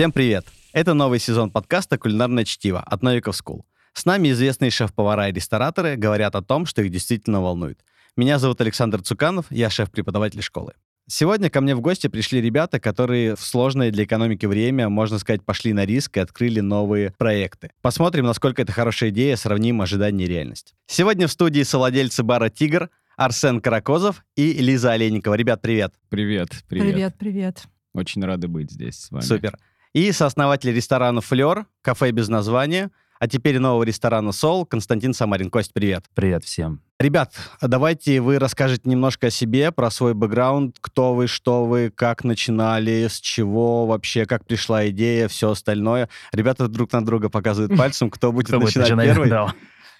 Всем привет! Это новый сезон подкаста «Кулинарное чтиво» от Новиков School. С нами известные шеф-повара и рестораторы говорят о том, что их действительно волнует. Меня зовут Александр Цуканов, я шеф-преподаватель школы. Сегодня ко мне в гости пришли ребята, которые в сложное для экономики время, можно сказать, пошли на риск и открыли новые проекты. Посмотрим, насколько это хорошая идея, сравним ожидания и реальность. Сегодня в студии совладельцы бара «Тигр» Арсен Каракозов и Лиза Олейникова. Ребят, привет. Привет, привет. Привет, привет. Очень рады быть здесь с вами. Супер. И сооснователь ресторана «Флер», кафе без названия, а теперь нового ресторана «Сол» Константин Самарин. Кость, привет. Привет всем. Ребят, давайте вы расскажете немножко о себе, про свой бэкграунд, кто вы, что вы, как начинали, с чего вообще, как пришла идея, все остальное. Ребята друг на друга показывают пальцем, кто будет начинать первый. Да.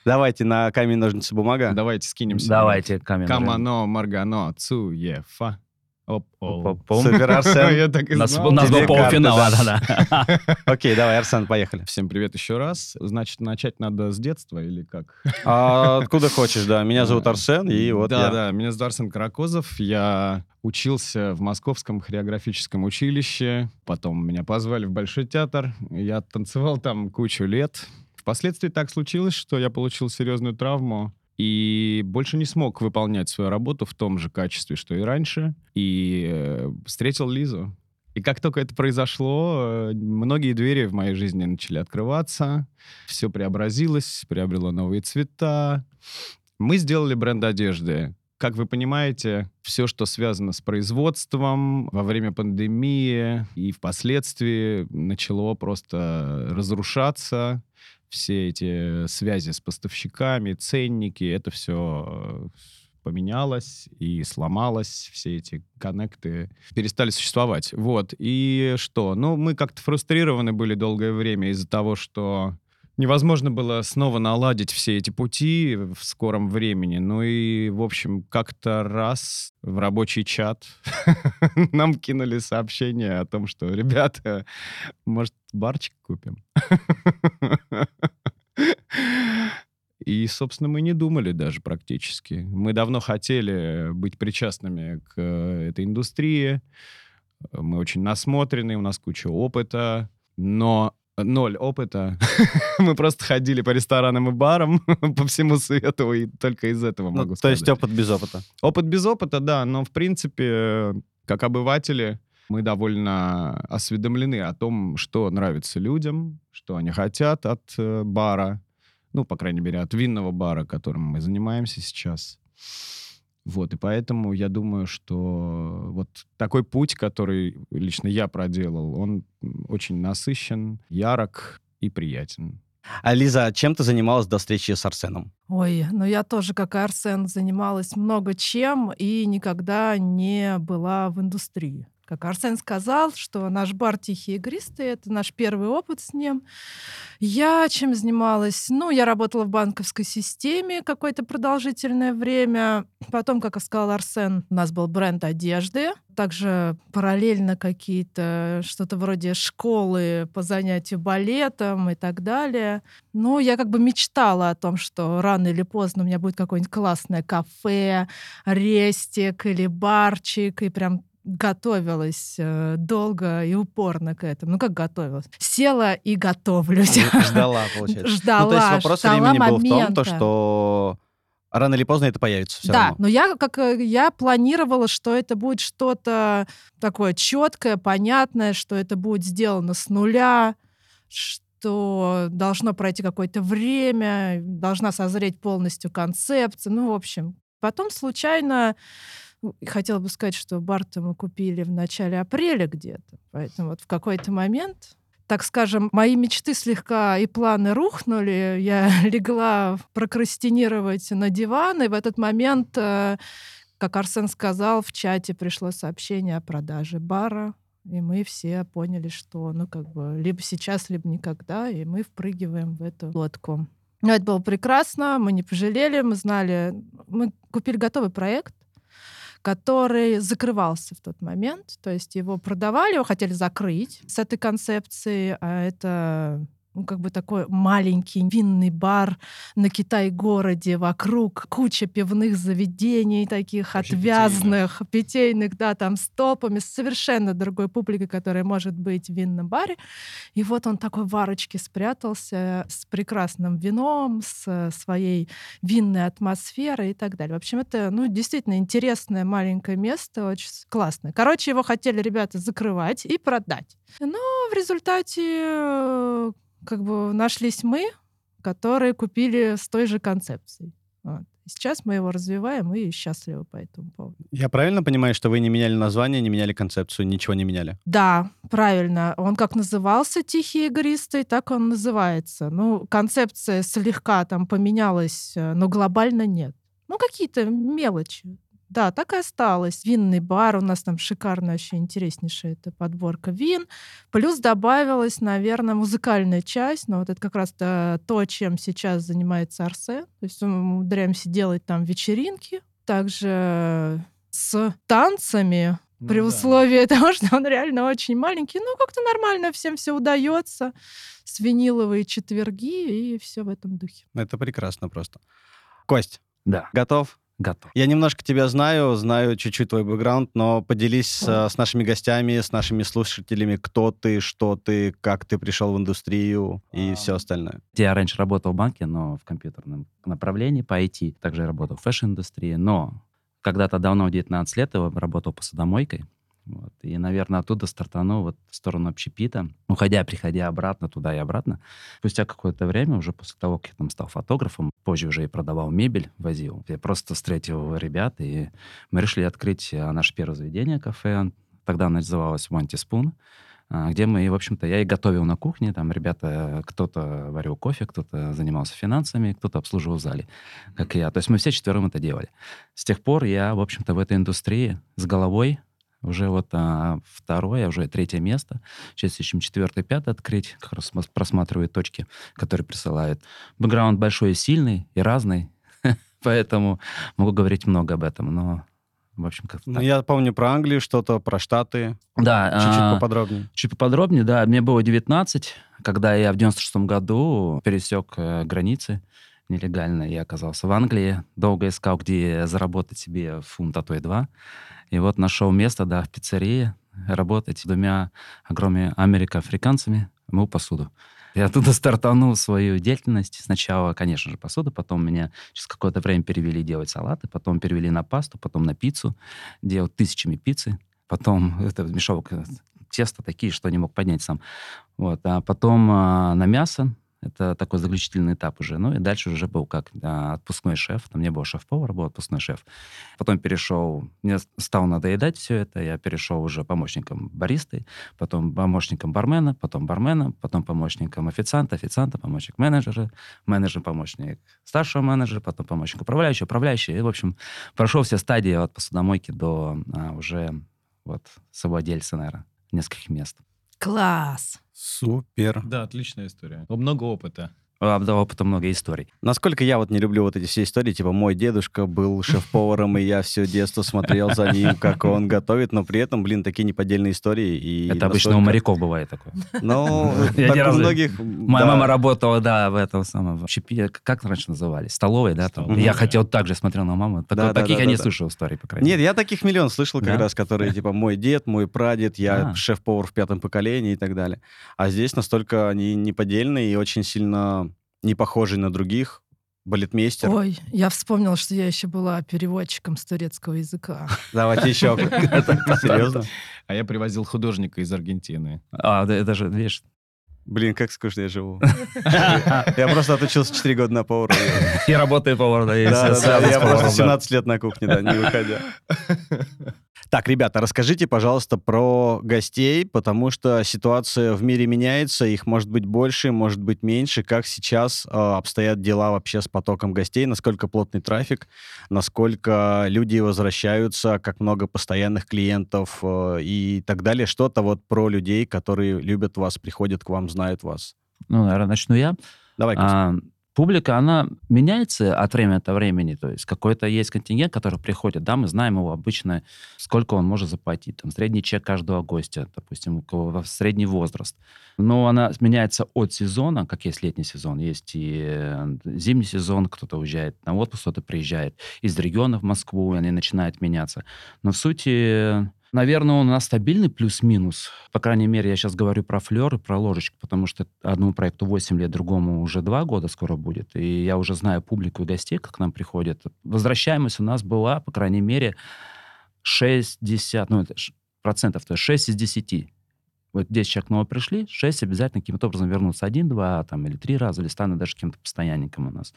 Давайте на камень, ножницы, бумага. Давайте скинемся. Давайте камень. Камано, Маргано, Цуефа. Супер, Арсен. Я так и У нас, знал. у нас был полуфинал, да. да-да. Окей, давай, Арсен, поехали. Всем привет еще раз. Значит, начать надо с детства или как? А, откуда хочешь, да. Меня зовут Арсен, и вот да, я. да, меня зовут Арсен Каракозов. Я учился в Московском хореографическом училище. Потом меня позвали в Большой театр. Я танцевал там кучу лет. Впоследствии так случилось, что я получил серьезную травму и больше не смог выполнять свою работу в том же качестве, что и раньше. И э, встретил Лизу. И как только это произошло, э, многие двери в моей жизни начали открываться. Все преобразилось, приобрело новые цвета. Мы сделали бренд одежды. Как вы понимаете, все, что связано с производством во время пандемии и впоследствии начало просто разрушаться. Все эти связи с поставщиками, ценники, это все поменялось и сломалось, все эти коннекты перестали существовать. Вот. И что? Ну, мы как-то фрустрированы были долгое время из-за того, что невозможно было снова наладить все эти пути в скором времени. Ну и, в общем, как-то раз в рабочий чат нам кинули сообщение о том, что, ребята, может, барчик купим? И, собственно, мы не думали даже практически. Мы давно хотели быть причастными к э, этой индустрии. Мы очень насмотрены, у нас куча опыта, но ноль опыта. Мы просто ходили по ресторанам и барам по всему свету, и только из этого Ну, могу то сказать. есть опыт без опыта. Опыт без опыта, да, но, в принципе, как обыватели, мы довольно осведомлены о том, что нравится людям, что они хотят от э, бара, ну, по крайней мере, от винного бара, которым мы занимаемся сейчас. Вот, и поэтому я думаю, что вот такой путь, который лично я проделал, он очень насыщен, ярок и приятен. А, Лиза, чем ты занималась до встречи с Арсеном? Ой, ну я тоже, как и Арсен, занималась много чем и никогда не была в индустрии. Как Арсен сказал, что наш бар «Тихий игристый» — это наш первый опыт с ним. Я чем занималась? Ну, я работала в банковской системе какое-то продолжительное время. Потом, как сказал Арсен, у нас был бренд одежды. Также параллельно какие-то что-то вроде школы по занятию балетом и так далее. Ну, я как бы мечтала о том, что рано или поздно у меня будет какое-нибудь классное кафе, рестик или барчик, и прям готовилась э, долго и упорно к этому. Ну, как готовилась? Села и готовлюсь. Ждала, получается. Ждала, Ну, то есть вопрос ждала времени был в том, то, момента. что рано или поздно это появится все да, равно. но я как э, я планировала, что это будет что-то такое четкое, понятное, что это будет сделано с нуля, что должно пройти какое-то время, должна созреть полностью концепция. Ну, в общем, потом случайно хотела бы сказать, что бар-то мы купили в начале апреля где-то, поэтому вот в какой-то момент так скажем, мои мечты слегка и планы рухнули. Я легла прокрастинировать на диван, и в этот момент, э, как Арсен сказал, в чате пришло сообщение о продаже бара. И мы все поняли, что, ну, как бы, либо сейчас, либо никогда, и мы впрыгиваем в эту лодку. Но это было прекрасно, мы не пожалели, мы знали, мы купили готовый проект, который закрывался в тот момент. То есть его продавали, его хотели закрыть с этой концепцией, а это ну, как бы такой маленький винный бар на Китай-городе, вокруг куча пивных заведений таких Вообще отвязных, питейных, да, там с топами, с совершенно другой публикой, которая может быть в винном баре. И вот он такой в арочке спрятался с прекрасным вином, с своей винной атмосферой и так далее. В общем, это, ну, действительно интересное маленькое место, очень классное. Короче, его хотели ребята закрывать и продать. Но в результате э, как бы нашлись мы, которые купили с той же концепцией. Вот. Сейчас мы его развиваем и счастливы по этому поводу. Я правильно понимаю, что вы не меняли название, не меняли концепцию, ничего не меняли? Да, правильно. Он как назывался «Тихий игристый», так он называется. Ну, концепция слегка там поменялась, э, но глобально нет. Ну, какие-то мелочи. Да, так и осталось. Винный бар у нас там шикарная, вообще интереснейшая это подборка вин. Плюс добавилась, наверное, музыкальная часть. Но вот это как раз то, то, чем сейчас занимается Арсен. То есть мы умудряемся делать там вечеринки. Также с танцами, Ну при да. условии того, что он реально очень маленький. Ну, как-то нормально всем все удается. С виниловые четверги и все в этом духе. Это прекрасно просто. Кость, Да, готов? Готов. Я немножко тебя знаю, знаю чуть-чуть твой бэкграунд, но поделись э, с нашими гостями, с нашими слушателями, кто ты, что ты, как ты пришел в индустрию и А. все остальное. Я раньше работал в банке, но в компьютерном направлении по IT. Также я работал в fashion-индустрии, но когда-то давно, в 19 лет, я работал посудомойкой. Вот. И, наверное, оттуда стартанул вот в сторону общепита, уходя, приходя обратно туда и обратно. Спустя какое-то время, уже после того, как я там стал фотографом, позже уже и продавал мебель, возил, я просто встретил ребят, и мы решили открыть а, наше первое заведение, кафе. Тогда оно называлось Wanty Spoon, а, где мы, в общем-то, я и готовил на кухне, там ребята, кто-то варил кофе, кто-то занимался финансами, кто-то обслуживал в зале, как я. То есть мы все четвером это делали. С тех пор я, в общем-то, в этой индустрии с головой уже вот а, второе, уже третье место. Сейчас ищем четвертое, пятое открыть. Как раз просматриваю точки, которые присылают. Бэкграунд большой и сильный, и разный. Поэтому могу говорить много об этом, но, в общем, как-то Ну, я помню про Англию что-то, про Штаты. Да, Чуть-чуть а, поподробнее. Чуть поподробнее, да. Мне было 19, когда я в 96 году пересек э, границы нелегально. Я оказался в Англии. Долго искал, где заработать себе фунт, а то и два. И вот нашел место, да, в пиццерии, работать с двумя огромными америкоафриканцами, мыл посуду. Я оттуда стартанул свою деятельность. Сначала, конечно же, посуду, потом меня через какое-то время перевели делать салаты, потом перевели на пасту, потом на пиццу, делать тысячами пиццы. Потом это мешал к- тесто такие, что не мог поднять сам. Вот. А потом а, на мясо. Это такой заключительный этап уже. Ну и дальше уже был как а, отпускной шеф. Там не был шеф-повар, был отпускной шеф. Потом перешел, мне стало надоедать все это. Я перешел уже помощником баристы, потом помощником бармена, потом бармена, потом помощником официанта, официанта, помощник менеджера, менеджер, помощник старшего менеджера, потом помощник управляющего, управляющий. И, в общем, прошел все стадии от посудомойки до а, уже вот совладельца, наверное, нескольких мест. Класс! Супер. Да, отличная история. Много опыта. Да, опыта много историй. Насколько я вот не люблю вот эти все истории, типа мой дедушка был шеф-поваром, и я все детство смотрел за ним, как он готовит, но при этом, блин, такие неподдельные истории. И Это обычно у настолько- моряков бывает такое. Ну, так у многих... Моя мама работала, да, в этом самом, щепе- как раньше называли, столовой, да, Я хотел так же, смотрел на маму. Таких я не слышал историй, по крайней Нет, мере. я таких миллион слышал как раз, которые, типа, мой дед, мой прадед, я А. шеф-повар в пятом поколении и так далее. А здесь настолько они неподдельные и очень сильно не похожи на других. Балетмейстер. Ой, я вспомнила, что я еще была переводчиком с турецкого языка. Давайте еще. Серьезно? А я привозил художника из Аргентины. А, это же, видишь, Блин, как скучно я живу. Я просто отучился 4 года на повара. я работаю поваром, да, и я просто да. 17 лет на кухне, да, не выходя. Так, ребята, расскажите, пожалуйста, про гостей, потому что ситуация в мире меняется, их может быть больше, может быть меньше. Как сейчас э, обстоят дела вообще с потоком гостей, насколько плотный трафик, насколько люди возвращаются, как много постоянных клиентов э, и так далее. Что-то вот про людей, которые любят вас, приходят к вам, знают вас. Ну, наверное, начну я. Давай. А, публика, она меняется от времени до времени. То есть какой-то есть контингент, который приходит, да, мы знаем его обычно, сколько он может заплатить. Там средний чек каждого гостя, допустим, у кого средний возраст. Но она меняется от сезона, как есть летний сезон, есть и э, зимний сезон, кто-то уезжает на отпуск, кто-то приезжает из региона в Москву, и они начинают меняться. Но в сути Наверное, он у нас стабильный плюс-минус. По крайней мере, я сейчас говорю про флер и про ложечку, потому что одному проекту 8 лет, другому уже 2 года скоро будет. И я уже знаю публику и гостей, как к нам приходят. Возвращаемость у нас была, по крайней мере, 60, ну, это процентов, то есть 6 из 10. Вот 10 человек нового пришли, 6 обязательно каким-то образом вернутся. Один, два там, или три раза, или станут даже каким-то постоянником у нас.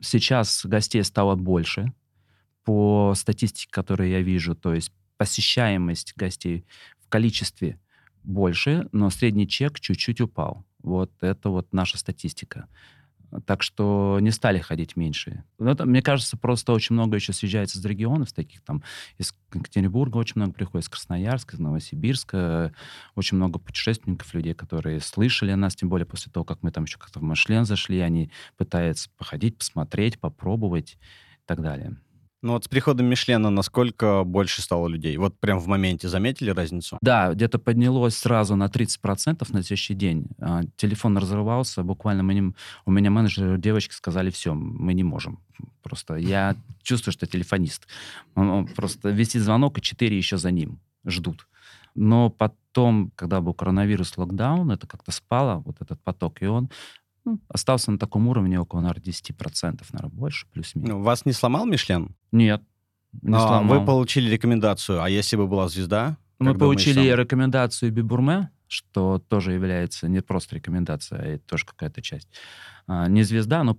Сейчас гостей стало больше по статистике, которую я вижу. То есть посещаемость гостей в количестве больше, но средний чек чуть-чуть упал. Вот это вот наша статистика. Так что не стали ходить меньше. Но это, мне кажется, просто очень много еще съезжается из регионов, таких там из Екатеринбурга очень много приходит, из Красноярска, из Новосибирска. Очень много путешественников, людей, которые слышали о нас, тем более после того, как мы там еще как-то в Машлен зашли, они пытаются походить, посмотреть, попробовать и так далее. Ну вот с приходом Мишлена насколько больше стало людей? Вот прям в моменте заметили разницу? Да, где-то поднялось сразу на 30% на следующий день. А, телефон разрывался, буквально мы не... у меня менеджеры, девочки сказали, все, мы не можем. Просто я чувствую, что телефонист. Он, просто вести звонок, и четыре еще за ним ждут. Но потом, когда был коронавирус, локдаун, это как-то спало, вот этот поток, и он остался на таком уровне около, наверное, 10%, наверное, больше, плюс-минус. Ну, вас не сломал Мишлен? Нет, не а, сломал. Вы получили рекомендацию, а если бы была звезда? Мы как получили думаешь, сам? рекомендацию Бибурме, что тоже является не просто рекомендация, а это тоже какая-то часть. А, не звезда, но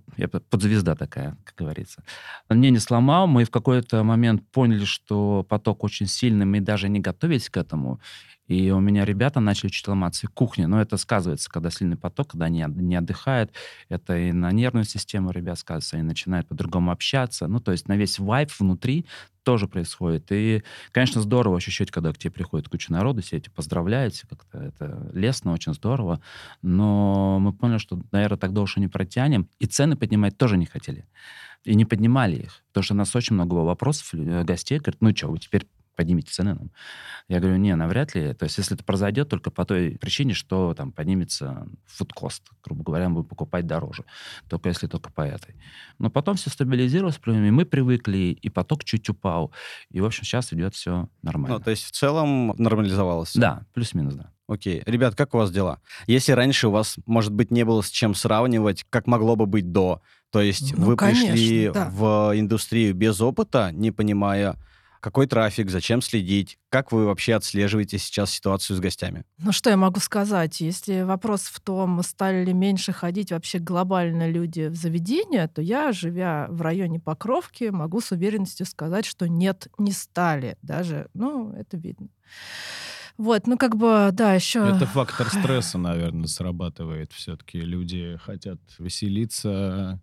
подзвезда такая, как говорится. Мне не сломал. Мы в какой-то момент поняли, что поток очень сильный, мы даже не готовились к этому. И у меня ребята начали чуть ломаться в кухне. Но это сказывается, когда сильный поток, когда они не отдыхают. Это и на нервную систему ребят сказывается. Они начинают по-другому общаться. Ну, то есть на весь вайп внутри тоже происходит. И, конечно, здорово ощущать, когда к тебе приходит куча народу, все эти поздравляют, как-то это лестно, очень здорово. Но мы поняли, что, наверное, так дольше не протянем. И цены поднимать тоже не хотели. И не поднимали их. Потому что у нас очень много было вопросов, э, гостей говорят, ну что, вы теперь поднимите цены нам. Я говорю, не, навряд ли. То есть если это произойдет только по той причине, что там поднимется фудкост, грубо говоря, мы будем покупать дороже. Только если только по этой. Но потом все стабилизировалось, мы привыкли, и поток чуть упал. И, в общем, сейчас идет все нормально. Ну, то есть в целом нормализовалось? Да, плюс-минус, да. Окей. Ребят, как у вас дела? Если раньше у вас, может быть, не было с чем сравнивать, как могло бы быть до, то есть Ну, вы конечно, пришли да. в индустрию без опыта, не понимая, какой трафик, зачем следить, как вы вообще отслеживаете сейчас ситуацию с гостями? Ну что я могу сказать? Если вопрос в том, стали ли меньше ходить вообще глобально люди в заведения, то я, живя в районе Покровки, могу с уверенностью сказать, что нет, не стали. Даже, ну, это видно. Вот, ну как бы, да, еще... Это фактор стресса, наверное, срабатывает. Все-таки люди хотят веселиться,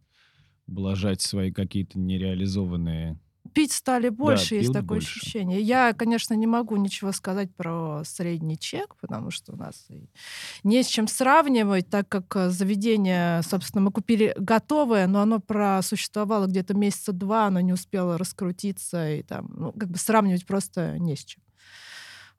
ублажать свои какие-то нереализованные Пить стали больше, есть пьют такое больше. ощущение. Я, конечно, не могу ничего сказать про средний чек, потому что у нас не с чем сравнивать, так как э, заведение, собственно, мы купили готовое, но оно просуществовало где-то месяца два, оно не успело раскрутиться, и там, ну, как бы сравнивать просто не с чем.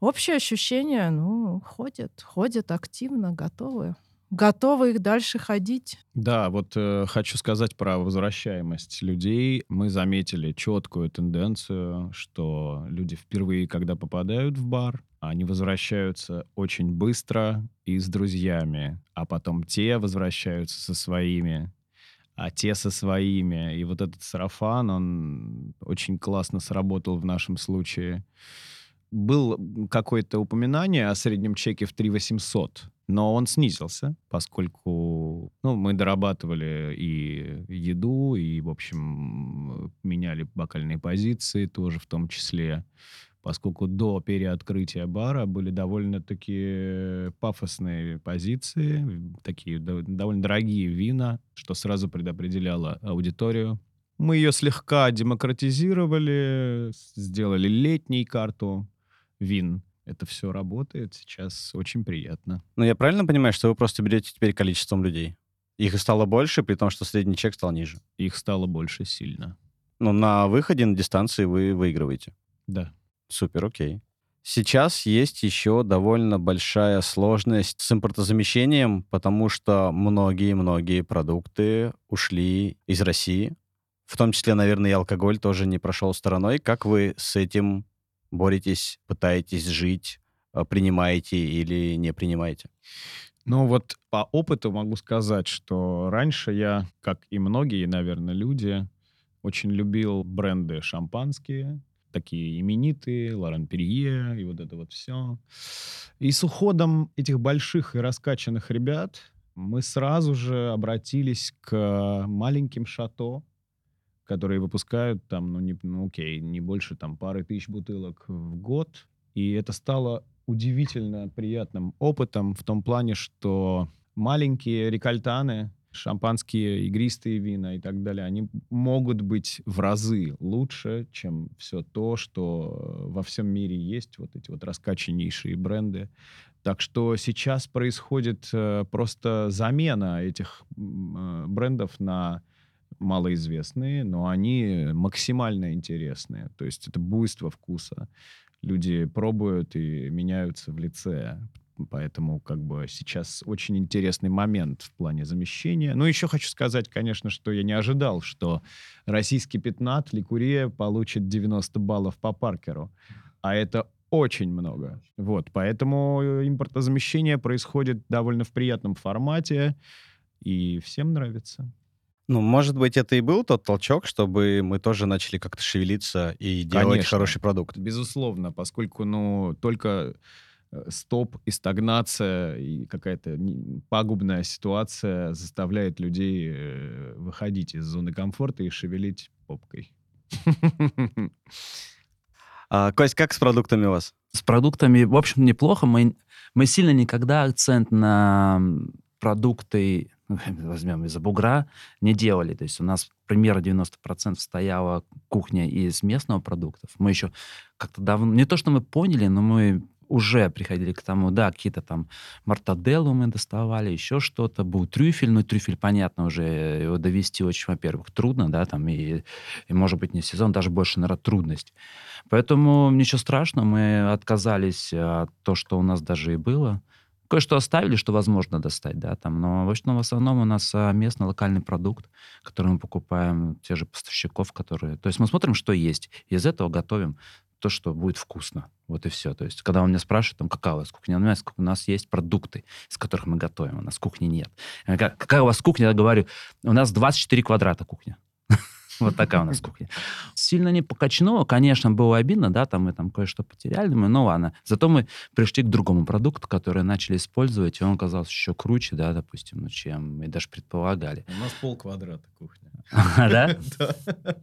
Общее ощущение, ну, ходят, ходят активно, готовы. Готовы их дальше ходить. Да, вот э, хочу сказать про возвращаемость людей. Мы заметили четкую тенденцию, что люди впервые, когда попадают в бар, они возвращаются очень быстро и с друзьями, а потом те возвращаются со своими, а те со своими. И вот этот сарафан, он очень классно сработал в нашем случае. Был какое-то упоминание о среднем чеке в 3 800, но он снизился, поскольку ну, мы дорабатывали и еду, и, в общем, меняли бокальные позиции тоже в том числе, поскольку до переоткрытия бара были довольно-таки пафосные позиции, такие дов- довольно дорогие вина, что сразу предопределяло аудиторию. Мы ее слегка демократизировали, сделали летней карту вин. Это все работает сейчас очень приятно. Ну, я правильно понимаю, что вы просто берете теперь количеством людей? Их стало больше, при том, что средний чек стал ниже. Их стало больше сильно. Но на выходе на дистанции вы выигрываете. Да. Супер, окей. Сейчас есть еще довольно большая сложность с импортозамещением, потому что многие-многие продукты ушли из России. В том числе, наверное, и алкоголь тоже не прошел стороной. Как вы с этим боретесь, пытаетесь жить, э, принимаете или не принимаете? Ну вот по опыту могу сказать, что раньше я, как и многие, наверное, люди, очень любил бренды шампанские, такие именитые, Лорен Перье и вот это вот все. И с уходом этих больших и раскачанных ребят мы сразу же обратились к маленьким шато, которые выпускают там, ну, не, ну окей, не больше там пары тысяч бутылок в год. И это стало удивительно приятным опытом в том плане, что маленькие рекальтаны, шампанские, игристые вина и так далее, они могут быть в разы лучше, чем все то, что во всем мире есть, вот эти вот раскачаннейшие бренды. Так что сейчас происходит э, просто замена этих э, брендов на малоизвестные, но они максимально интересные. То есть это буйство вкуса. Люди пробуют и меняются в лице. Поэтому как бы сейчас очень интересный момент в плане замещения. Ну, еще хочу сказать, конечно, что я не ожидал, что российский пятнат Ликурия получит 90 баллов по Паркеру. А это очень много. Вот, поэтому импортозамещение происходит довольно в приятном формате, и всем нравится. Ну, может быть, это и был тот толчок, чтобы мы тоже начали как-то шевелиться и делать Конечно. хороший продукт. Безусловно, поскольку, ну, только э, стоп и стагнация и какая-то пагубная ситуация заставляет людей э, выходить из зоны комфорта и шевелить попкой. А, Кость, как с продуктами у вас? С продуктами, в общем, неплохо. Мы, мы сильно никогда акцент на продукты, возьмем из-за бугра, не делали. То есть у нас примерно 90% стояла кухня из местного продуктов. Мы еще как-то давно... Не то, что мы поняли, но мы уже приходили к тому, да, какие-то там мартаделлу мы доставали, еще что-то. Был трюфель, но трюфель, понятно, уже его довести очень, во-первых, трудно, да, там, и, и, может быть, не сезон, даже больше, наверное, трудность. Поэтому ничего страшного, мы отказались от того, что у нас даже и было. Кое-что оставили, что возможно достать, да, там, но в основном, в основном у нас а, местный локальный продукт, который мы покупаем, те же поставщиков, которые... То есть мы смотрим, что есть, и из этого готовим то, что будет вкусно. Вот и все. То есть, когда он меня спрашивает, там, какая у вас кухня, у нас, у нас есть продукты, из которых мы готовим, у нас кухни нет. Говорю, «Как- Какая у вас кухня? Я говорю, у нас 24 квадрата кухня. Вот такая у нас кухня. Сильно не покачнуло, конечно, было обидно, да, там мы там кое-что потеряли, думаю, ну ладно. Зато мы пришли к другому продукту, который начали использовать, и он оказался еще круче, да, допустим, ну, чем мы даже предполагали. У нас пол квадрата кухня. Да?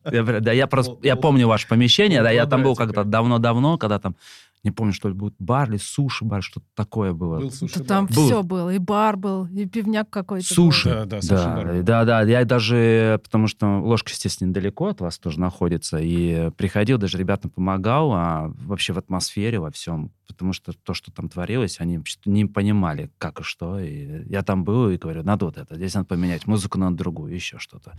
Да, я просто, я помню ваше помещение, да, я там был когда-то давно-давно, когда там, не помню, что ли, будет бар или суши-бар, что-то такое было. Там Был. все было. И бар был, и пивняк какой-то был. Суши. Да, да, Да, да, да, я даже, потому что ложка, естественно, недалеко от вас тоже находится, и приходил, даже ребятам помогал, а вообще в атмосфере, во всем, потому что то, что там творилось, они не понимали, как и что, и я там был и говорю, надо вот это, здесь надо поменять музыку на другую, еще что-то.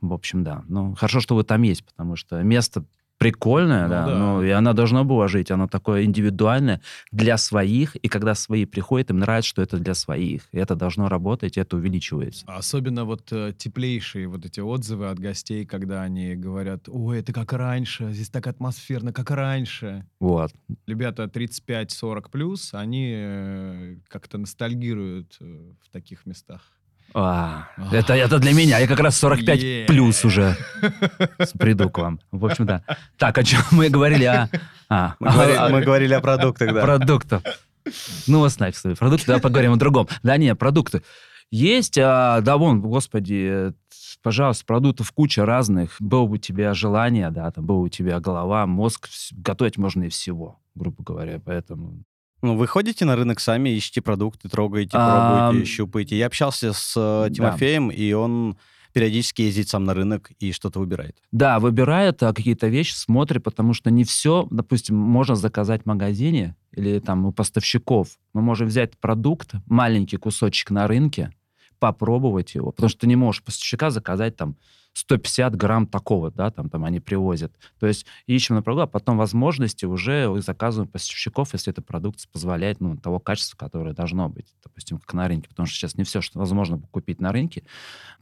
В общем, да. Ну, хорошо, что вы там есть, потому что место прикольное, Ну да, да. ну, и оно должно было жить, оно такое индивидуальное для своих, и когда свои приходят, им нравится, что это для своих, и это должно работать, и это увеличивается. Особенно вот э, теплейшие вот эти отзывы от гостей, когда они говорят, ой, это как раньше, здесь так атмосферно, как раньше. Вот. Ребята 35-40 плюс, они э, как-то ностальгируют э, в таких местах. А, это, это для меня. Я как раз 45 Е. плюс уже приду к вам. В общем, да. Так, о чем мы говорили? А, а, Мы говорили, а, мы говорили о продуктах, да. продуктов. Ну, оставь свои продукты, давай поговорим о другом. Да не, продукты. Есть, а, да вон, господи, пожалуйста, продуктов куча разных. Было бы у тебя желание, да, там было у тебя голова, мозг, готовить можно и всего, грубо говоря, поэтому... Ну, вы ходите на рынок сами, ищете продукты, трогаете, пробуете, щупаете. Я общался с э. Тимофеем, и он периодически ездит сам на рынок и что-то выбирает. Да, выбирает а, какие-то вещи, смотрит, потому что не все, допустим, можно заказать в магазине или там у поставщиков. Мы можем взять продукт, маленький кусочек на рынке, попробовать его. Потому что ты не можешь поставщика заказать там 150 грамм такого, да, там, там они привозят. То есть ищем на продукт, а потом возможности уже заказываем поставщиков, если эта продукция позволяет, ну, того качества, которое должно быть, допустим, как на рынке, потому что сейчас не все, что возможно купить на рынке.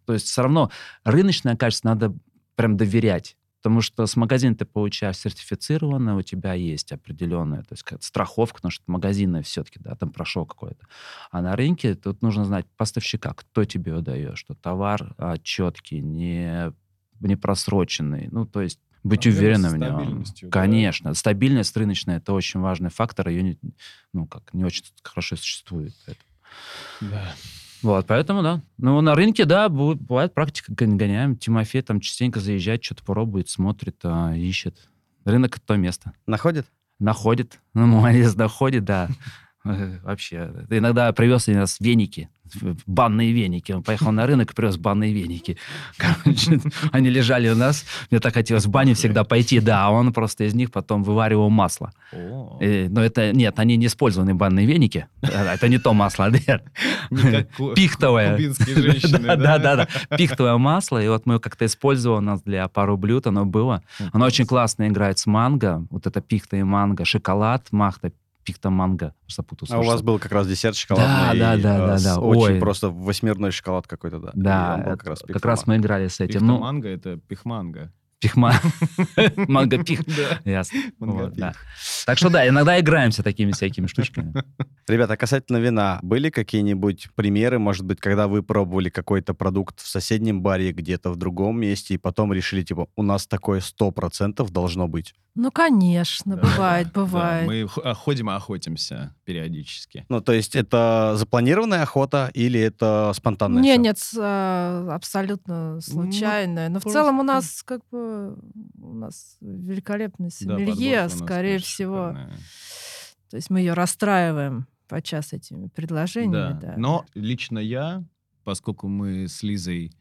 То есть все равно рыночное качество надо прям доверять. Потому что с магазина ты получаешь сертифицированное, у тебя есть определенная, то есть страховка, потому что магазинная все-таки, да, там прошел какой-то. А на рынке тут нужно знать поставщика, кто тебе его дает, что товар а, четкий, не, не просроченный. Ну, то есть быть Проблема уверенным в нем. Конечно. Да. Стабильность рыночная — это очень важный фактор, ее не, ну, как, не очень хорошо существует. Да. Вот, поэтому, да. Ну, на рынке, да, бывает практика, гоняем. Тимофей там частенько заезжает, что-то пробует, смотрит, а, ищет. Рынок — то место. Находит? Находит. Ну, молодец, находит, да. Вообще. Иногда привез раз веники, банные веники. Он поехал на рынок и привез банные веники. Короче, они лежали у нас. Мне так хотелось в баню всегда пойти. Да, а он просто из них потом вываривал масло. И, но это, нет, они не использованные банные веники. Это не то масло. Пихтовое. Да, да, да. Пихтовое масло. И вот мы как-то использовали у нас для пару блюд. Оно было. Оно очень классно играет с манго. Вот это пихта и манго. Шоколад, махта, пихта манго. Запутался. А у вас был как раз десерт шоколадный. Да, да, да, да, да. Очень Ой. просто восьмерной шоколад какой-то, да. Да, как раз, как раз мы играли с этим. Ну, манго это пихманго. Пихма. Манго пих. Ясно. Так что да, иногда играемся такими всякими штучками. Ребята, касательно вина, были какие-нибудь примеры, может быть, когда вы пробовали какой-то продукт в соседнем баре где-то в другом месте, и потом решили, типа, у нас такое сто процентов должно быть? Ну, конечно, бывает, бывает. Мы ходим и охотимся периодически. Ну, то есть это запланированная охота или это спонтанная? Нет, нет, а, абсолютно случайная. Но в целом у нас как бы у нас великолепный сомелье, скорее всего. То есть мы ее расстраиваем подчас этими предложениями. Да. да. Но лично я, поскольку мы с Лизой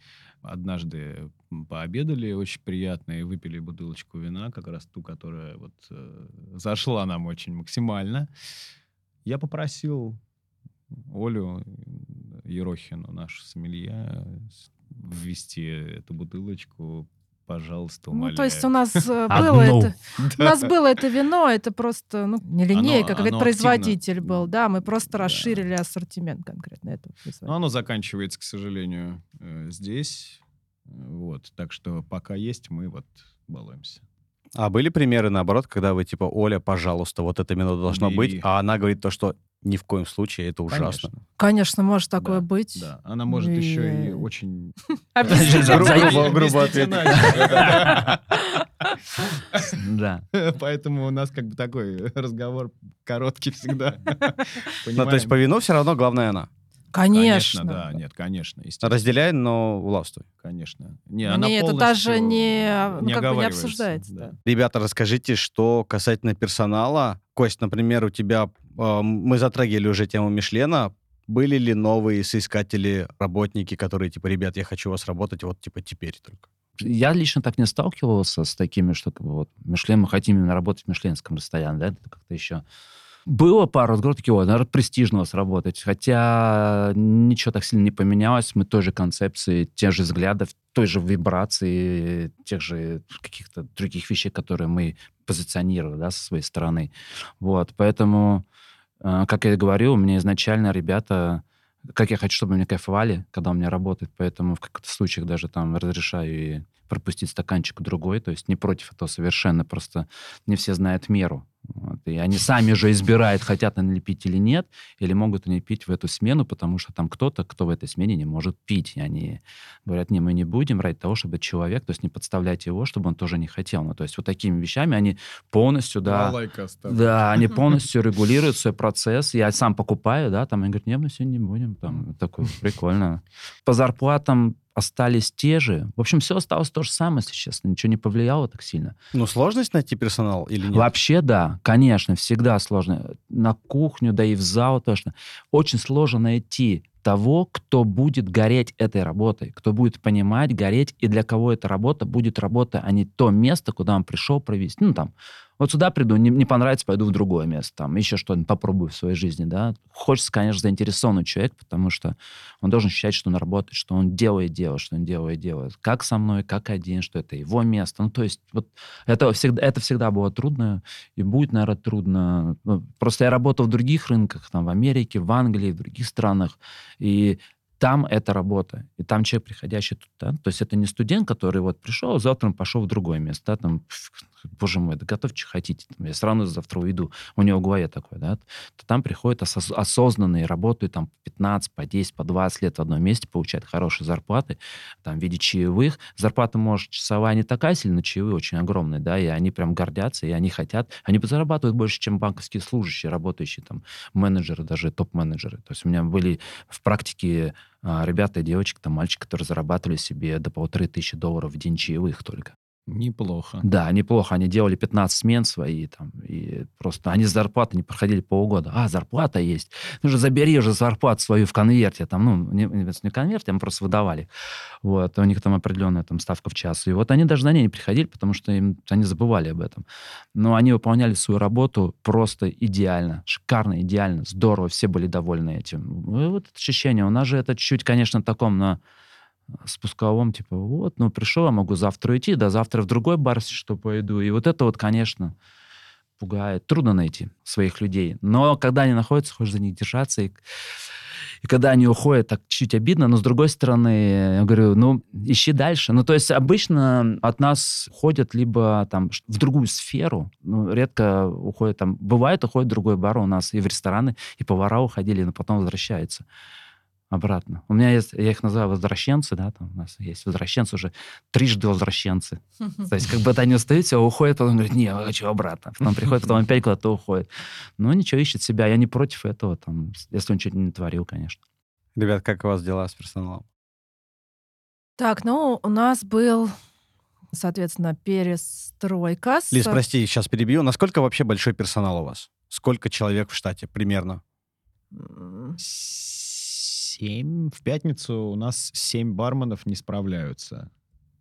однажды пообедали очень приятно и выпили бутылочку вина, как раз ту, которая вот э, зашла нам очень максимально, я попросил Олю Ерохину, нашу сомелье, ввести эту бутылочку пожалуйста, умоляю. Ну, то есть у нас э, было это, у нас было это вино, это просто, ну, не линейка, как это производитель был, да, мы просто расширили ассортимент конкретно этого Но оно заканчивается, к сожалению, э, здесь, вот, так что пока есть, мы вот балуемся. А были примеры, наоборот, когда вы типа, Оля, пожалуйста, вот это вино должно Бери. быть, а она говорит то, что ни в коем случае, это ужасно. Конечно, Конечно может такое да, быть. Да, она может и... еще и очень... Грубо ответить. Да. Поэтому у нас как бы такой разговор короткий всегда. Ну, то есть по вину все равно главное она. Конечно. конечно. да, нет, конечно. Разделяй, но властвуй. Конечно. Не, она не это даже не, ну, не, как бы не обсуждается. Да. Да. Ребята, расскажите, что касательно персонала. Кость, например, у тебя, э, мы затрагивали уже тему Мишлена, были ли новые соискатели, работники, которые, типа, ребят, я хочу у вас работать, вот, типа, теперь только? Я лично так не сталкивался с такими, что, вот, Мишлен, мы хотим именно работать в мишленском ресторане, да, это как-то еще было пару разговоров, такие, о, наверное, престижно у вас работать. Хотя ничего так сильно не поменялось. Мы той же концепции, тех же взглядов, той же вибрации, тех же каких-то других вещей, которые мы позиционировали да, со своей стороны. Вот, поэтому, э, как я и говорил, у меня изначально ребята как я хочу, чтобы меня кайфовали, когда у меня работает, поэтому в каких-то случаях даже там разрешаю и пропустить стаканчик другой, то есть не против этого совершенно, просто не все знают меру. Вот. И они сами же избирают, хотят они пить или нет, или могут они пить в эту смену, потому что там кто-то, кто в этой смене не может пить. И они говорят, не, мы не будем ради того, чтобы человек, то есть не подставлять его, чтобы он тоже не хотел. Ну, то есть вот такими вещами они полностью, да, да, они полностью регулируют свой процесс. Я сам покупаю, да, там, они говорят, нет, мы сегодня не будем. Там, такое прикольно. По зарплатам остались те же. В общем, все осталось то же самое, если честно. Ничего не повлияло так сильно. Ну, сложность найти персонал или нет? Вообще, да. Конечно, всегда сложно. На кухню, да и в зал точно. Очень сложно найти того, кто будет гореть этой работой, кто будет понимать, гореть, и для кого эта работа будет работа, а не то место, куда он пришел провести. Ну, там, вот сюда приду, не, не понравится, пойду в другое место, там, еще что-нибудь попробую в своей жизни, да. Хочется, конечно, заинтересованный человек, потому что он должен ощущать, что он работает, что он делает дело, что он делает делает. Как со мной, как один, что это его место. Ну, то есть вот это всегда, это всегда было трудно и будет, наверное, трудно. Ну, просто я работал в других рынках, там, в Америке, в Англии, в других странах, и там это работа. И там человек, приходящий туда, то есть это не студент, который вот пришел, завтра он пошел в другое место, там, боже мой, да готовьте, что хотите, я сразу завтра уйду. У него в голове такое, да. То там приходят ос- осознанные, работают там 15, по 10, по 20 лет в одном месте, получают хорошие зарплаты, там, в виде чаевых. Зарплата, может, часовая не такая сильная, но чаевые очень огромные, да, и они прям гордятся, и они хотят, они зарабатывают больше, чем банковские служащие, работающие там, менеджеры, даже топ-менеджеры. То есть у меня были в практике а, ребята и девочки, там, мальчики, которые зарабатывали себе до полторы тысячи долларов в день чаевых только. Неплохо. Да, неплохо. Они делали 15 смен свои, там, и просто они зарплаты не проходили полгода. А, зарплата есть. Ну же забери уже зарплату свою в конверте. Там, ну, не, не конверте, а просто выдавали. Вот, у них там определенная там, ставка в час. И вот они даже на ней не приходили, потому что им, они забывали об этом. Но они выполняли свою работу просто идеально, шикарно, идеально, здорово, все были довольны этим. И вот это ощущение. У нас же это чуть-чуть, конечно, таком на спусковом, типа, вот, ну, пришел, я могу завтра идти, да, завтра в другой бар, что пойду. И вот это вот, конечно, пугает. Трудно найти своих людей. Но когда они находятся, хочешь за них держаться. И, и когда они уходят, так чуть обидно. Но с другой стороны, я говорю, ну, ищи дальше. Ну, то есть обычно от нас ходят либо там в другую сферу. Ну, редко уходят там. Бывает, уходят в другой бар у нас и в рестораны, и повара уходили, но потом возвращаются обратно. У меня есть, я их называю возвращенцы, да, там у нас есть возвращенцы уже, трижды возвращенцы. То есть как бы они остаются, уходят, потом говорят, не, я хочу обратно. Потом приходят, потом опять куда-то уходят. Ну, ничего, ищет себя. Я не против этого, там, если он что-то не творил, конечно. Ребят, как у вас дела с персоналом? Так, ну, у нас был, соответственно, перестройка. С... Лиз, прости, сейчас перебью. Насколько вообще большой персонал у вас? Сколько человек в штате примерно? Семь. В пятницу у нас семь барменов не справляются.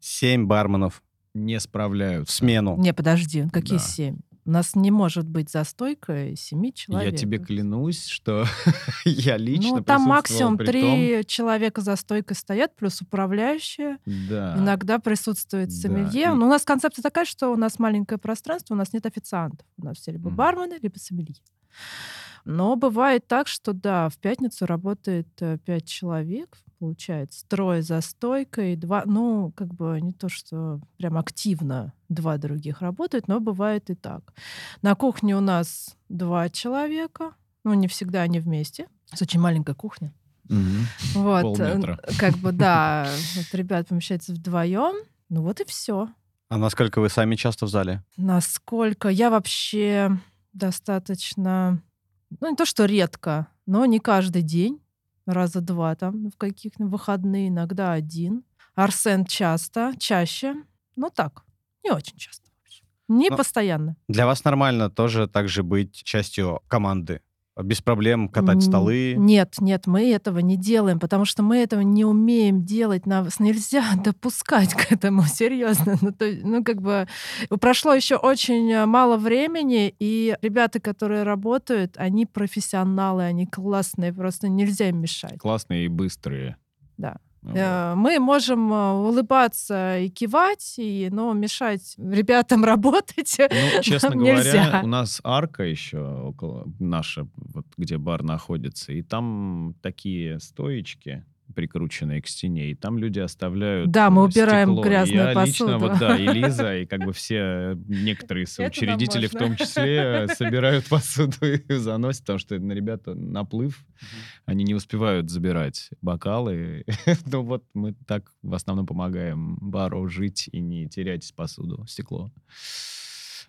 Семь барменов Не в справляются. смену. Не, подожди, какие Да. семь? У нас не может быть за стойкой семи человек. Я тебе клянусь, что я лично Ну, там максимум при том- три человека за стойкой стоят, плюс управляющие. Да. Иногда присутствует Да, сомелье. и- Но у нас концепция такая, что у нас маленькое пространство, у нас нет официантов. У нас все либо Мгм. бармены, либо сомелье. Но бывает так, что да, в пятницу работает э, пять человек, получается, трое за стойкой, два, ну, как бы не то, что прям активно два других работают, но бывает и так. На кухне у нас два человека, ну, не всегда они вместе. Это очень маленькая кухня. Мгм. Вот, Полметра. э, как бы, да, вот ребят помещаются вдвоем, ну вот и все. А насколько вы сами часто в зале? Насколько я вообще достаточно, ну не то что редко, но не каждый день, раза два там в каких-то выходные, иногда один. Арсен часто, чаще, но так, не очень часто. Не Ну, постоянно. Для вас нормально тоже также быть частью команды? Без проблем катать столы? Нет, нет, мы этого не делаем, потому что мы этого не умеем делать. Нас нельзя допускать к этому, серьезно. Ну, то, ну, как бы прошло еще очень э, мало времени, и ребята, которые работают, они профессионалы, они классные, просто нельзя им мешать. Классные и быстрые. Да. Вот. Э, Мы можем э, улыбаться и кивать, и, но мешать ребятам работать Ну, честно говоря, нельзя. у нас арка еще около наша, вот где бар находится, и там такие стоечки прикрученные к стене, и там люди оставляют Да, мы э, убираем стекло. Грязную я лично, посуду. вот да, и Лиза, и как бы все некоторые соучредители в том числе собирают посуду и заносят, потому что на ребята наплыв, они не успевают забирать бокалы. Ну вот мы так в основном помогаем бару жить и не терять посуду, стекло.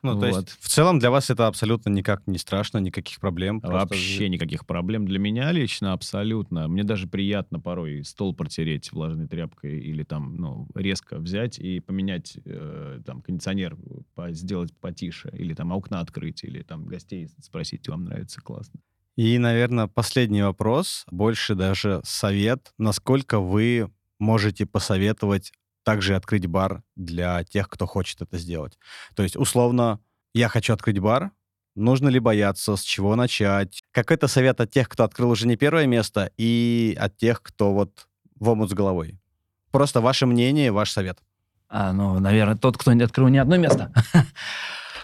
Ну, то Вот. есть в целом для вас это абсолютно никак не страшно, никаких проблем. просто Вообще никаких проблем. Для меня лично абсолютно. Мне даже приятно порой стол протереть влажной тряпкой или там, ну, резко взять и поменять э, там кондиционер, по- сделать потише, или там окна открыть, или там гостей спросить, вам нравится классно. И, наверное, последний вопрос, больше даже совет. Насколько вы можете посоветовать также открыть бар для тех, кто хочет это сделать? То есть, условно, я хочу открыть бар, нужно ли бояться, с чего начать? Какой-то совет от тех, кто открыл уже не первое место, и от тех, кто вот в омут с головой? Просто ваше мнение, ваш совет. А, ну, наверное, тот, кто не открыл ни одно место.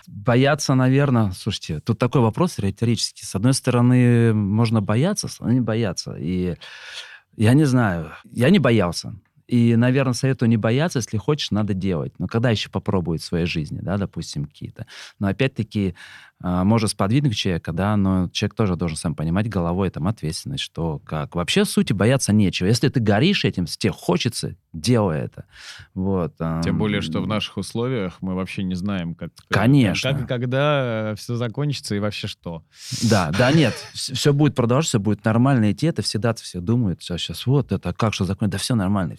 Бояться, наверное, слушайте, тут такой вопрос риторический. С одной стороны, можно бояться, с другой не бояться. И я не знаю, я не боялся. И, наверное, советую не бояться, если хочешь, надо делать. Но когда еще попробовать в своей жизни, да, допустим, какие-то. Но опять-таки, может сподвигнуть человека, да, но человек тоже должен сам понимать головой там ответственность, что как. Вообще, в сути, бояться нечего. Если ты горишь этим, тебе хочется, делай это. Вот. Тем более, что в наших условиях мы вообще не знаем, как... Конечно. Как и когда все закончится и вообще что. Да, да, нет. Все будет продолжаться, все будет нормально идти. Это всегда все думают, сейчас вот это, как что закончится. Да все нормально.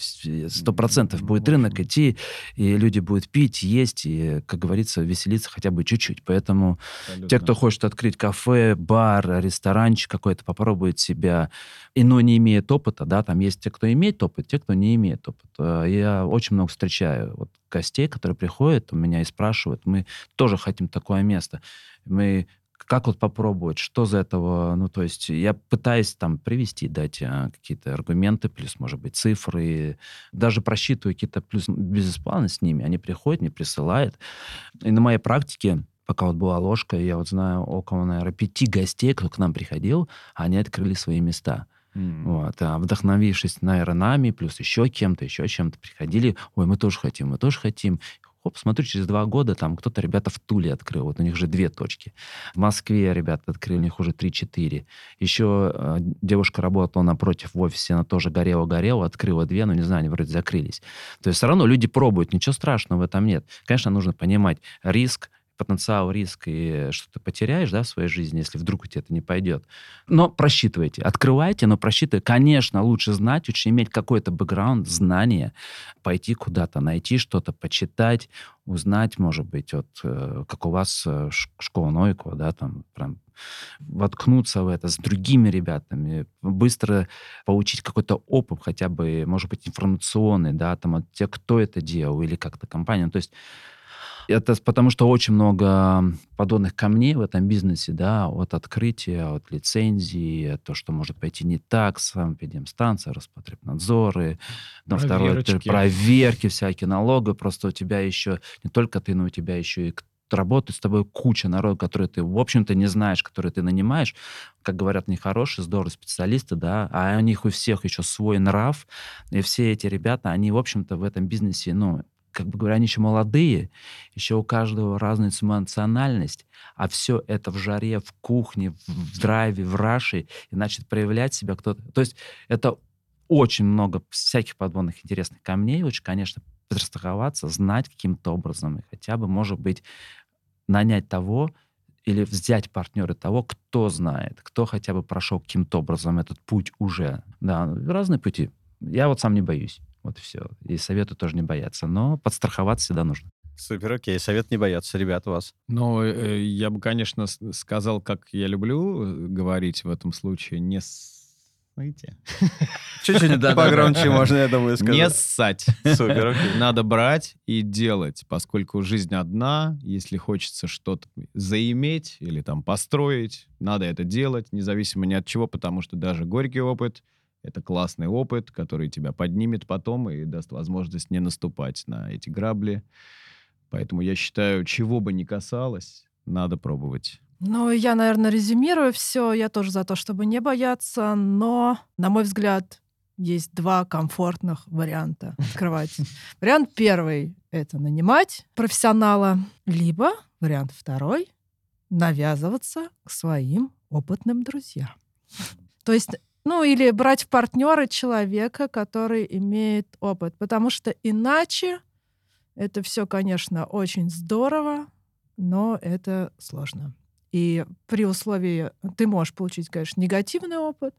Сто процентов будет рынок идти, и люди будут пить, есть, и, как говорится, веселиться хотя бы чуть-чуть. Поэтому Абсолютно. Те, кто хочет открыть кафе, бар, ресторанчик какой-то, попробует себя, и но не имеет опыта, да, там есть те, кто имеет опыт, те, кто не имеет опыта. Я очень много встречаю вот гостей, которые приходят у меня и спрашивают, мы тоже хотим такое место. Мы как вот попробовать, что за этого, ну, то есть я пытаюсь там привести, дать а, какие-то аргументы, плюс, может быть, цифры, даже просчитываю какие-то плюс бизнес-планы с ними, они приходят, мне присылают. И на моей практике пока вот была ложка, я вот знаю около, наверное, пяти гостей, кто к нам приходил, они открыли свои места. Mm. Вот, а вдохновившись, наверное, нами, плюс еще кем-то, еще чем-то приходили, ой, мы тоже хотим, мы тоже хотим. Хоп, смотрю, через два года там кто-то ребята в Туле открыл, вот у них же две точки. В Москве ребята открыли, у них уже три-четыре. Еще э, девушка работала напротив в офисе, она тоже горела-горела, открыла две, но не знаю, они вроде закрылись. То есть все равно люди пробуют, ничего страшного в этом нет. Конечно, нужно понимать риск, потенциал, риск и что ты потеряешь да, в своей жизни, если вдруг у тебя это не пойдет. Но просчитывайте, открывайте, но просчитывайте. Конечно, лучше знать, лучше иметь какой-то бэкграунд, знания, пойти куда-то, найти что-то, почитать, узнать, может быть, вот, э, как у вас э, школа Нойкова, да, там прям воткнуться в это с другими ребятами, быстро получить какой-то опыт, хотя бы, может быть, информационный, да, там, от тех, кто это делал, или как-то компания. То есть это потому, что очень много подобных камней в этом бизнесе, да, от открытия, от лицензии, то, что может пойти не так, сам станция, Роспотребнадзоры, на второе, проверки всякие, налоги, просто у тебя еще, не только ты, но у тебя еще и работает с тобой куча народа, который ты, в общем-то, не знаешь, который ты нанимаешь, как говорят, нехорошие, здоровые специалисты, да, а у них у всех еще свой нрав, и все эти ребята, они, в общем-то, в этом бизнесе, ну, как бы говоря, они еще молодые, еще у каждого разная эмоциональность, а все это в жаре, в кухне, в драйве, в раше, и начнет проявлять себя кто-то. То есть это очень много всяких подводных интересных камней. Лучше, конечно, подстраховаться, знать каким-то образом, и хотя бы, может быть, нанять того, или взять партнера того, кто знает, кто хотя бы прошел каким-то образом этот путь уже. Да, разные пути. Я вот сам не боюсь. Вот и все. И советую тоже не бояться. Но подстраховаться всегда нужно. Супер, окей. Совет не бояться, ребят, у вас. Ну, э, я бы, конечно, сказал, как я люблю э, говорить в этом случае, не Видите? Чуть-чуть погромче можно, я думаю, сказать. Не ссать. Супер, окей. Надо брать и делать, поскольку жизнь одна, если хочется что-то заиметь или там построить, надо это делать, независимо ни от чего, потому что даже горький опыт — это классный опыт, который тебя поднимет потом и даст возможность не наступать на эти грабли. Поэтому я считаю, чего бы ни касалось, надо пробовать. Ну, я, наверное, резюмирую все. Я тоже за то, чтобы не бояться, но, на мой взгляд, есть два комфортных варианта открывать. Вариант первый — это нанимать профессионала, либо вариант второй — навязываться к своим опытным друзьям. То есть ну, или брать в партнера человека, который имеет опыт. Потому что иначе это все, конечно, очень здорово, но это сложно. И при условии, ты можешь получить, конечно, негативный опыт,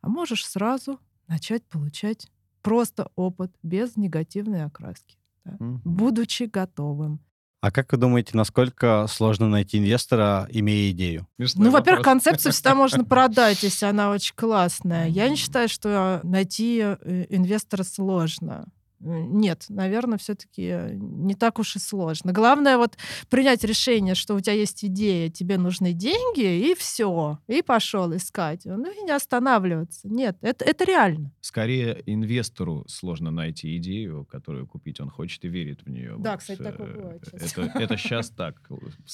а можешь сразу начать получать просто опыт без негативной окраски, да, mm-hmm. будучи готовым. А как вы думаете, насколько сложно найти инвестора, имея идею? Смешной Ну, во-первых, концепцию всегда можно продать, если она очень классная. Я не считаю, что найти э, инвестора сложно. Э, Нет, наверное, все-таки не так уж и сложно. Главное вот принять решение, что у тебя есть идея, тебе нужны деньги, и все. И пошел искать. Ну и не останавливаться. Нет, это, это реально. Скорее, инвестору сложно найти идею, которую купить он хочет и верит в нее. Да, Вот, кстати, такое э, бывает. Это, это сейчас так.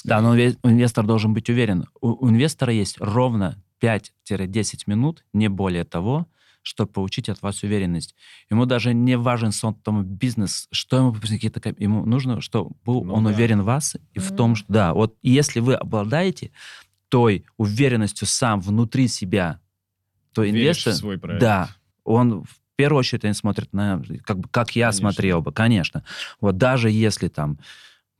Да, но инве- инвестор должен быть уверен. У, у инвестора есть ровно 5-10 минут, не более того, чтобы получить от вас уверенность. Ему даже не важен сон там бизнес, что ему какие-то ему нужно, чтобы был Ну он да. уверен в вас и в том, что да, вот если вы обладаете той уверенностью сам внутри себя, то инвестор, свой проект. да, он в первую очередь он смотрит на, как, бы, как я Конечно. смотрел бы, конечно. Вот даже если там,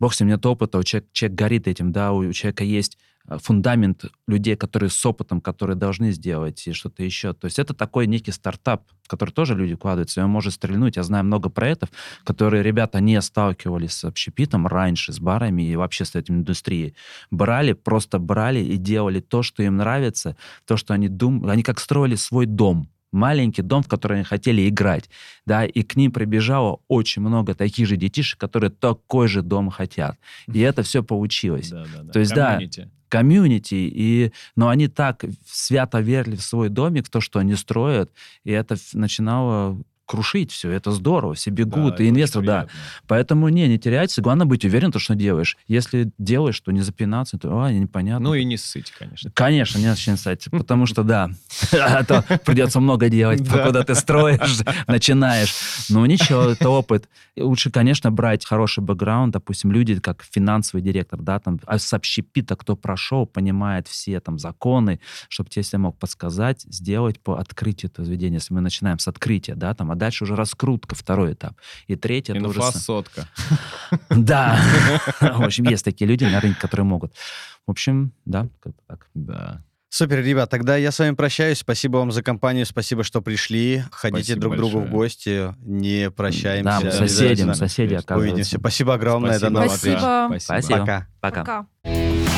бог с ним, нет опыта, у человека, человек горит этим, да, у человека есть фундамент людей, которые с опытом, которые должны сделать и что-то еще. То есть это такой некий стартап, в который тоже люди вкладываются, и он может стрельнуть. Я знаю много проектов, которые ребята не сталкивались с общепитом раньше, с барами и вообще с этим индустрией. Брали, просто брали и делали то, что им нравится, то, что они думают. Они как строили свой дом маленький дом, в который они хотели играть, да, и к ним прибежало очень много таких же детишек, которые такой же дом хотят. И это все получилось. Да, да, да. То есть, да, Комьюнити. и, но они так свято верили в свой домик, то, что они строят, и это начинало крушить все, это здорово, все Да, бегут, это и инвестор, да. Поэтому не, не теряйся, главное быть уверен, то, что делаешь. Если делаешь, то не запинаться, то, а, непонятно. Ну и не ссыть, конечно. Конечно, не очень кстати, потому что, да, а то придется много делать, Да. покуда ты строишь, начинаешь. Ну ничего, это опыт. Лучше, конечно, брать хороший бэкграунд, допустим, люди, как финансовый директор, да, там, а с общепита, кто прошел, понимает все там законы, чтобы тебе мог подсказать, сделать по открытию этого заведения. Если мы начинаем с открытия, да, там, дальше уже раскрутка, второй этап. И третий, это уже... Сотка. Да. В общем, есть такие люди на рынке, которые могут. В общем, да, как-то так. Да. Супер, ребят, тогда я с вами прощаюсь. Спасибо вам за компанию, спасибо, что пришли. Ходите Спасибо друг к другу в большое. гости, не прощаемся. Да, Обязательно. соседи, Увидимся. Спасибо огромное, Спасибо, до новых встреч. Спасибо. Спасибо. Спасибо. Пока. Пока. Пока.